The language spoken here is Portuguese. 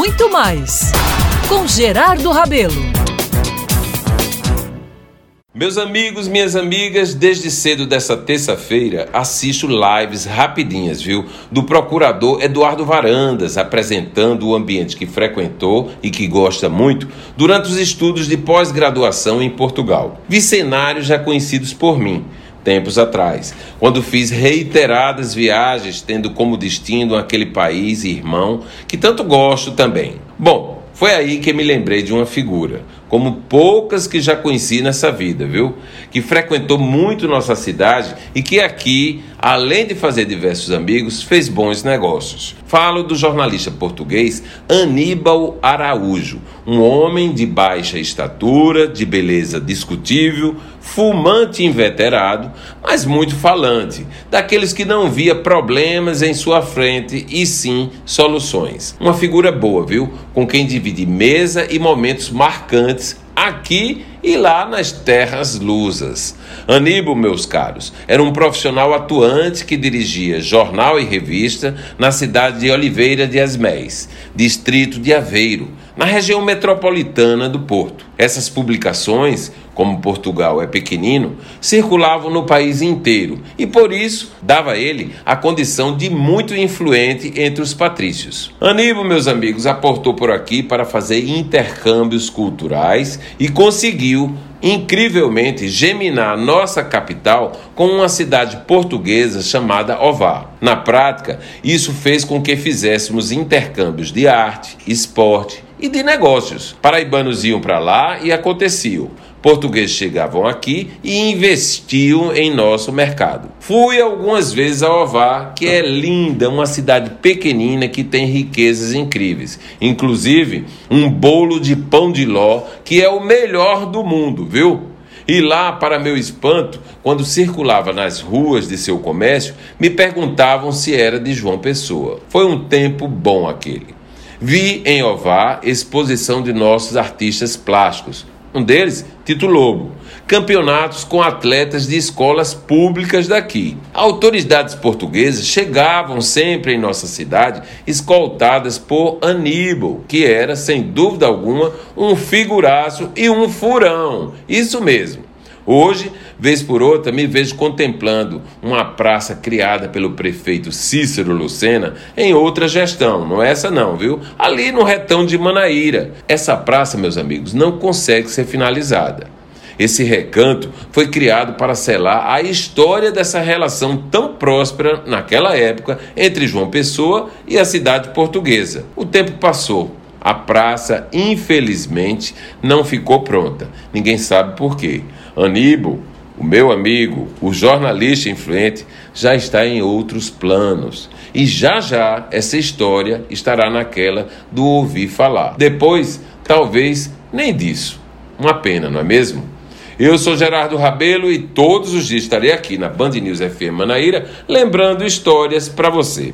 muito mais com Gerardo Rabelo. Meus amigos, minhas amigas, desde cedo dessa terça-feira assisto lives rapidinhas, viu? Do procurador Eduardo Varandas, apresentando o ambiente que frequentou e que gosta muito durante os estudos de pós-graduação em Portugal. Vi cenários já conhecidos por mim tempos atrás, quando fiz reiteradas viagens tendo como destino aquele país irmão que tanto gosto também. Bom, foi aí que me lembrei de uma figura, como poucas que já conheci nessa vida, viu? Que frequentou muito nossa cidade e que aqui, além de fazer diversos amigos, fez bons negócios. Falo do jornalista português Aníbal Araújo, um homem de baixa estatura, de beleza discutível, fumante inveterado, mas muito falante, daqueles que não via problemas em sua frente e sim soluções. Uma figura boa, viu? Com quem divide mesa e momentos marcantes aqui e lá nas terras lusas. Aníbal, meus caros, era um profissional atuante que dirigia jornal e revista na cidade de Oliveira de Asmés, distrito de Aveiro, na região metropolitana do Porto. Essas publicações como Portugal é pequenino, circulavam no país inteiro e por isso dava a ele a condição de muito influente entre os patrícios. Aníbal, meus amigos, aportou por aqui para fazer intercâmbios culturais e conseguiu incrivelmente geminar nossa capital com uma cidade portuguesa chamada Ovar. Na prática, isso fez com que fizéssemos intercâmbios de arte, esporte e de negócios. Paraibanos iam para lá e aconteciam. Portugueses chegavam aqui e investiam em nosso mercado. Fui algumas vezes a Ovar, que é linda, uma cidade pequenina que tem riquezas incríveis, inclusive um bolo de pão de ló que é o melhor do mundo, viu? E lá, para meu espanto, quando circulava nas ruas de seu comércio, me perguntavam se era de João Pessoa. Foi um tempo bom aquele. Vi em Ovar exposição de nossos artistas plásticos, um deles, Tito Lobo. Campeonatos com atletas de escolas públicas daqui. Autoridades portuguesas chegavam sempre em nossa cidade escoltadas por Aníbal, que era, sem dúvida alguma, um figuraço e um furão. Isso mesmo. Hoje, vez por outra, me vejo contemplando uma praça criada pelo prefeito Cícero Lucena em outra gestão, não é essa não, viu? Ali no retão de Manaíra. Essa praça, meus amigos, não consegue ser finalizada. Esse recanto foi criado para selar a história dessa relação tão próspera naquela época entre João Pessoa e a cidade portuguesa. O tempo passou. A praça, infelizmente, não ficou pronta. Ninguém sabe por quê. Aníbal, o meu amigo, o jornalista influente, já está em outros planos. E já já essa história estará naquela do ouvir falar. Depois, talvez nem disso. Uma pena, não é mesmo? Eu sou Gerardo Rabelo e todos os dias estarei aqui na Band News FM Manaíra lembrando histórias para você.